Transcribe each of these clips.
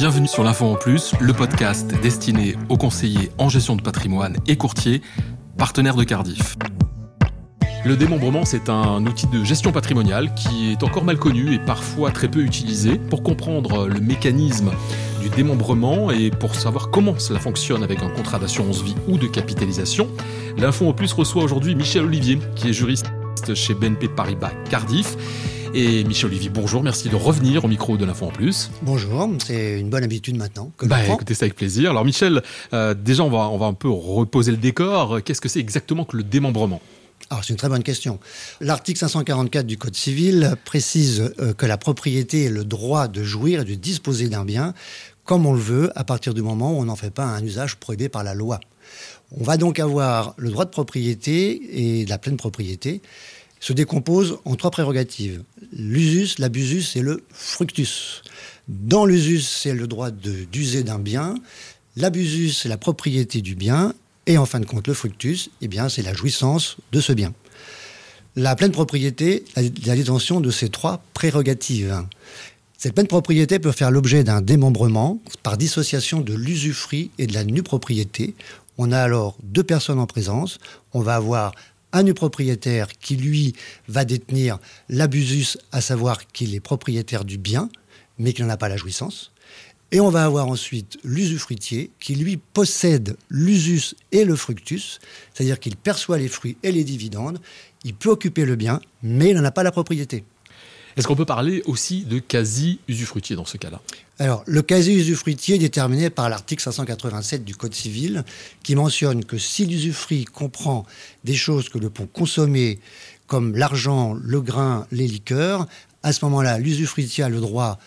Bienvenue sur l'Info en Plus, le podcast destiné aux conseillers en gestion de patrimoine et courtiers, partenaires de Cardiff. Le démembrement, c'est un outil de gestion patrimoniale qui est encore mal connu et parfois très peu utilisé. Pour comprendre le mécanisme du démembrement et pour savoir comment cela fonctionne avec un contrat d'assurance vie ou de capitalisation, l'Info en Plus reçoit aujourd'hui Michel Olivier, qui est juriste chez BNP Paribas Cardiff et Michel Olivier, bonjour, merci de revenir au micro de l'Info en Plus. Bonjour, c'est une bonne habitude maintenant. Que bah, écoutez ça avec plaisir. Alors Michel, euh, déjà on va, on va un peu reposer le décor. Qu'est-ce que c'est exactement que le démembrement? Alors c'est une très bonne question. L'article 544 du Code civil précise euh, que la propriété est le droit de jouir et de disposer d'un bien comme on le veut à partir du moment où on n'en fait pas un usage prohibé par la loi. On va donc avoir le droit de propriété et de la pleine propriété se décompose en trois prérogatives. L'usus, l'abusus et le fructus. Dans l'usus, c'est le droit d'user d'un bien. L'abusus, c'est la propriété du bien. Et en fin de compte, le fructus, eh bien, c'est la jouissance de ce bien. La pleine propriété, la détention de ces trois prérogatives. Cette pleine propriété peut faire l'objet d'un démembrement par dissociation de l'usufruit et de la nue propriété. On a alors deux personnes en présence. On va avoir un nu propriétaire qui, lui, va détenir l'abusus, à savoir qu'il est propriétaire du bien, mais qu'il n'en a pas la jouissance. Et on va avoir ensuite l'usufruitier qui, lui, possède l'usus et le fructus, c'est-à-dire qu'il perçoit les fruits et les dividendes, il peut occuper le bien, mais il n'en a pas la propriété. Est-ce qu'on peut parler aussi de quasi-usufruitier dans ce cas-là? Alors, le quasi-usufruitier est déterminé par l'article 587 du Code civil, qui mentionne que si l'usufruit comprend des choses que le pont consommer, comme l'argent, le grain, les liqueurs, à ce moment-là, l'usufruitier a le droit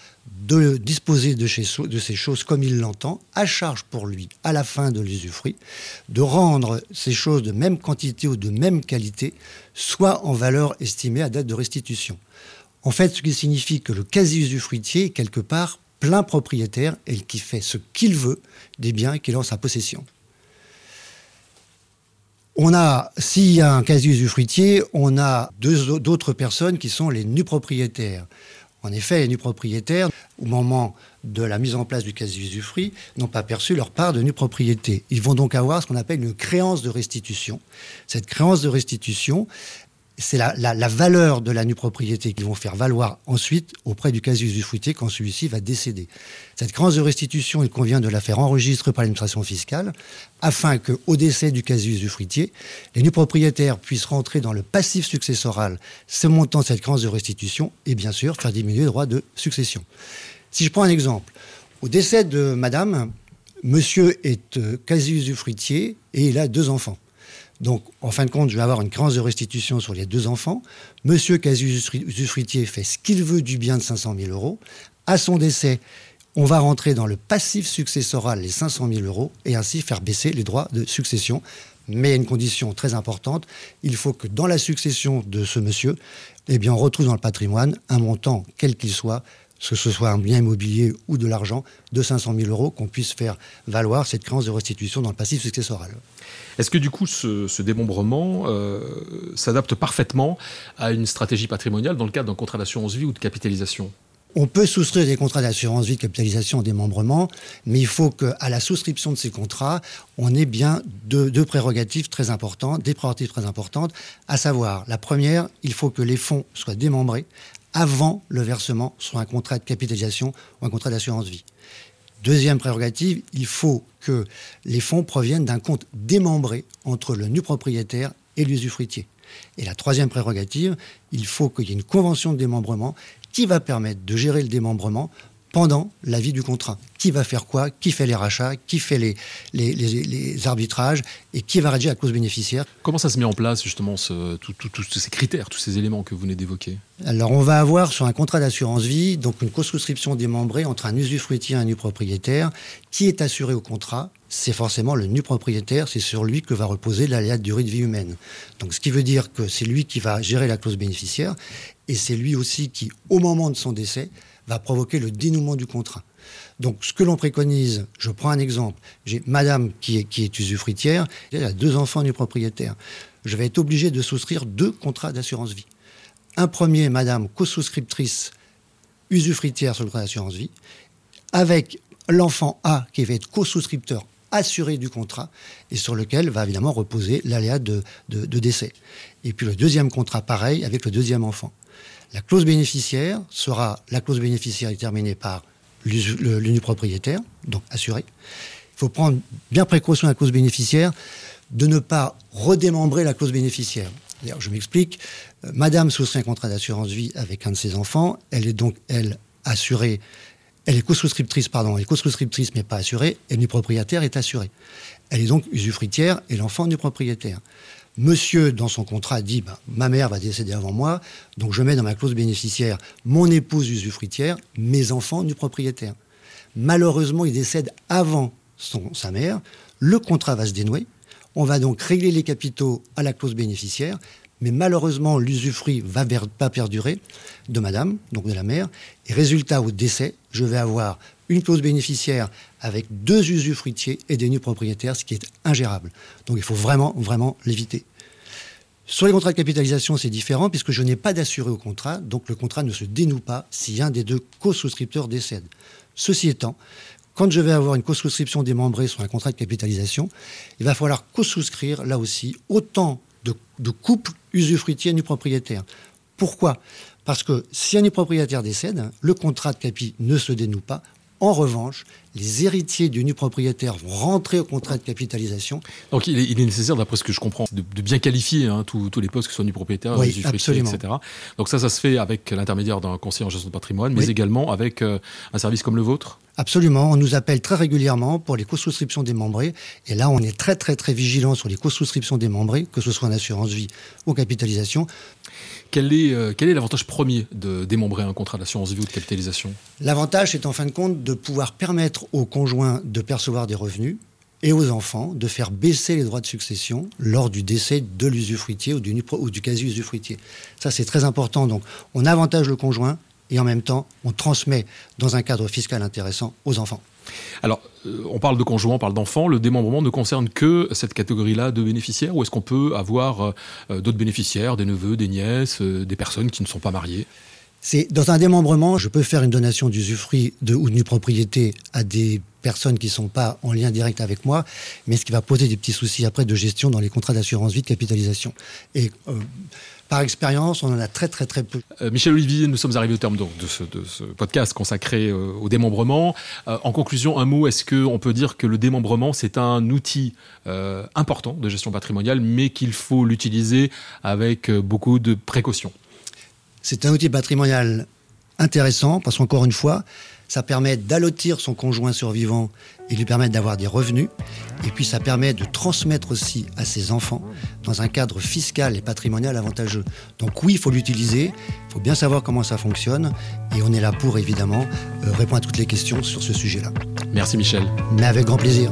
de disposer de, de, ces choses comme il l'entend, à charge pour lui, à la fin de l'usufruit, de rendre ces choses de même quantité ou de même qualité, soit en valeur estimée à date de restitution. En fait, ce qui signifie que le quasi-usufruitier est quelque part plein propriétaire et qui fait ce qu'il veut des biens qu'il a en sa possession. On a, s'il y a un quasi-usufruitier, on a d'autres personnes qui sont les nus propriétaires. En effet, les nus propriétaires, au moment de la mise en place du quasi-usufruit, n'ont pas perçu leur part de nue propriété. Ils vont donc avoir ce qu'on appelle une créance de restitution. Cette créance de restitution, c'est la, valeur de la nue propriété qu'ils vont faire valoir ensuite auprès du quasi-usufruitier quand celui-ci va décéder. Cette créance de restitution, il convient de la faire enregistrer par l'administration fiscale afin qu'au décès du quasi-usufruitier, les nus propriétaires puissent rentrer dans le passif successoral ce montant de cette créance de restitution et bien sûr faire diminuer le droit de succession. Si je prends un exemple, au décès de madame, monsieur est euh, quasi-usufruitier et il a deux enfants. Donc, en fin de compte, je vais avoir une créance de restitution sur les deux enfants. Monsieur quasi-usufruitier fait ce qu'il veut du bien de 500 000 euros. À son décès, on va rentrer dans le passif successoral les 500 000 euros et ainsi faire baisser les droits de succession. Mais il y a une condition très importante, il faut que dans la succession de ce monsieur, eh on retrouve dans le patrimoine un montant, quel qu'il soit, que ce soit un bien immobilier ou de l'argent, de 500 000 euros, qu'on puisse faire valoir cette créance de restitution dans le passif successoral. Est-ce que du coup ce, démembrement euh, s'adapte parfaitement à une stratégie patrimoniale dans le cadre d'un contrat d'assurance vie ou de capitalisation? On peut souscrire des contrats d'assurance vie, de capitalisation, démembrement, mais il faut qu'à la souscription de ces contrats, on ait bien deux, deux, prérogatives très importantes, des prérogatives très importantes, à savoir, la première, il faut que les fonds soient démembrés avant le versement sur un contrat de capitalisation ou un contrat d'assurance vie. Deuxième prérogative, il faut que les fonds proviennent d'un compte démembré entre le nu propriétaire et l'usufruitier. Et la troisième prérogative, il faut qu'il y ait une convention de démembrement qui va permettre de gérer le démembrement pendant la vie du contrat. Qui va faire quoi Qui fait les rachats Qui fait les, les, arbitrages Et qui va rédiger la clause bénéficiaire Comment ça se met en place justement tous ces critères, tous ces éléments que vous venez d'évoquer? Alors on va avoir sur un contrat d'assurance vie donc une co-souscription démembrée entre un usufruitier et un nu propriétaire. Qui est assuré au contrat? C'est forcément le nu propriétaire, c'est sur lui que va reposer l'aléa de durée de vie humaine. Donc ce qui veut dire que c'est lui qui va gérer la clause bénéficiaire et c'est lui aussi qui, au moment de son décès, va provoquer le dénouement du contrat. Donc, ce que l'on préconise, je prends un exemple. J'ai madame qui est, usufruitière, elle a deux enfants du propriétaire. Je vais être obligé de souscrire deux contrats d'assurance vie. Un premier, madame co-souscriptrice usufruitière sur le contrat d'assurance vie, avec l'enfant A qui va être co-souscripteur assuré du contrat et sur lequel va évidemment reposer l'aléa de, décès. Et puis le deuxième contrat, pareil, avec le deuxième enfant. La clause bénéficiaire sera la clause bénéficiaire déterminée par l'unipropriétaire, donc assuré. Il faut prendre bien précaution la clause bénéficiaire de ne pas redémembrer la clause bénéficiaire. Je m'explique. Euh, Madame souscrit un contrat d'assurance vie avec un de ses enfants. Elle est donc, elle, assurée elle est co-souscriptrice, pardon, elle est co-souscriptrice mais pas assurée, et le propriétaire est assuré. Elle est donc usufruitière et l'enfant du propriétaire. Monsieur, dans son contrat, dit bah, Ma mère va décéder avant moi, donc je mets dans ma clause bénéficiaire mon épouse usufruitière, mes enfants du propriétaire. Malheureusement, il décède avant sa mère, le contrat va se dénouer, on va donc régler les capitaux à la clause bénéficiaire, mais malheureusement, l'usufruit va pas perdurer de madame, donc de la mère. Et résultat, au décès, je vais avoir une clause bénéficiaire avec deux usufruitiers et des nus propriétaires, ce qui est ingérable. Donc il faut vraiment, vraiment l'éviter. Sur les contrats de capitalisation, c'est différent puisque je n'ai pas d'assuré au contrat, donc le contrat ne se dénoue pas si un des deux co-souscripteurs décède. Ceci étant, quand je vais avoir une co-souscription démembrée sur un contrat de capitalisation, il va falloir co-souscrire là aussi autant de, couples usufruitiers nu propriétaires. Pourquoi? Parce que si un propriétaire décède, le contrat de capi ne se dénoue pas. En revanche, les héritiers du nu propriétaire vont rentrer au contrat de capitalisation. Donc il est, nécessaire, d'après ce que je comprends, de, bien qualifier hein, tous, les postes, que ce soit nu propriétaire, oui, etc. Donc ça, ça se fait avec l'intermédiaire d'un conseiller en gestion de patrimoine, mais également avec euh, un service comme le vôtre? Absolument. On nous appelle très régulièrement pour les co-souscriptions démembrées. Et là, on est très, très, très vigilant sur les co-souscriptions démembrées, que ce soit en assurance vie ou capitalisation. Quel est, euh, quel est l'avantage premier de démembrer un contrat d'assurance vie ou de capitalisation? L'avantage est en fin de compte de pouvoir permettre aux conjoints de percevoir des revenus et aux enfants de faire baisser les droits de succession lors du décès de l'usufruitier ou du, ou quasi-usufruitier. Ça, c'est très important. Donc, on avantage le conjoint et en même temps, on transmet dans un cadre fiscal intéressant aux enfants. Alors, euh, on parle de conjoints, on parle d'enfants. Le démembrement ne concerne que cette catégorie-là de bénéficiaires ou est-ce qu'on peut avoir euh, d'autres bénéficiaires, des neveux, des nièces, euh, des personnes qui ne sont pas mariées? C'est dans un démembrement, je peux faire une donation d'usufruit de, ou de propriété à des personnes qui ne sont pas en lien direct avec moi, mais ce qui va poser des petits soucis après de gestion dans les contrats d'assurance vie de capitalisation. Et par expérience, on en a très très très peu. Euh, Michel Olivier, nous sommes arrivés au terme de, ce, podcast consacré euh, au démembrement. Euh, en conclusion, un mot, est-ce qu'on peut dire que le démembrement, c'est un outil important de gestion patrimoniale, mais qu'il faut l'utiliser avec beaucoup de précautions? C'est un outil patrimonial intéressant, parce qu'encore une fois, ça permet d'allotir son conjoint survivant et lui permettre d'avoir des revenus. Et puis ça permet de transmettre aussi à ses enfants dans un cadre fiscal et patrimonial avantageux. Donc oui, il faut l'utiliser, il faut bien savoir comment ça fonctionne. Et on est là pour évidemment euh, répondre à toutes les questions sur ce sujet-là. Merci Michel. Mais avec grand plaisir.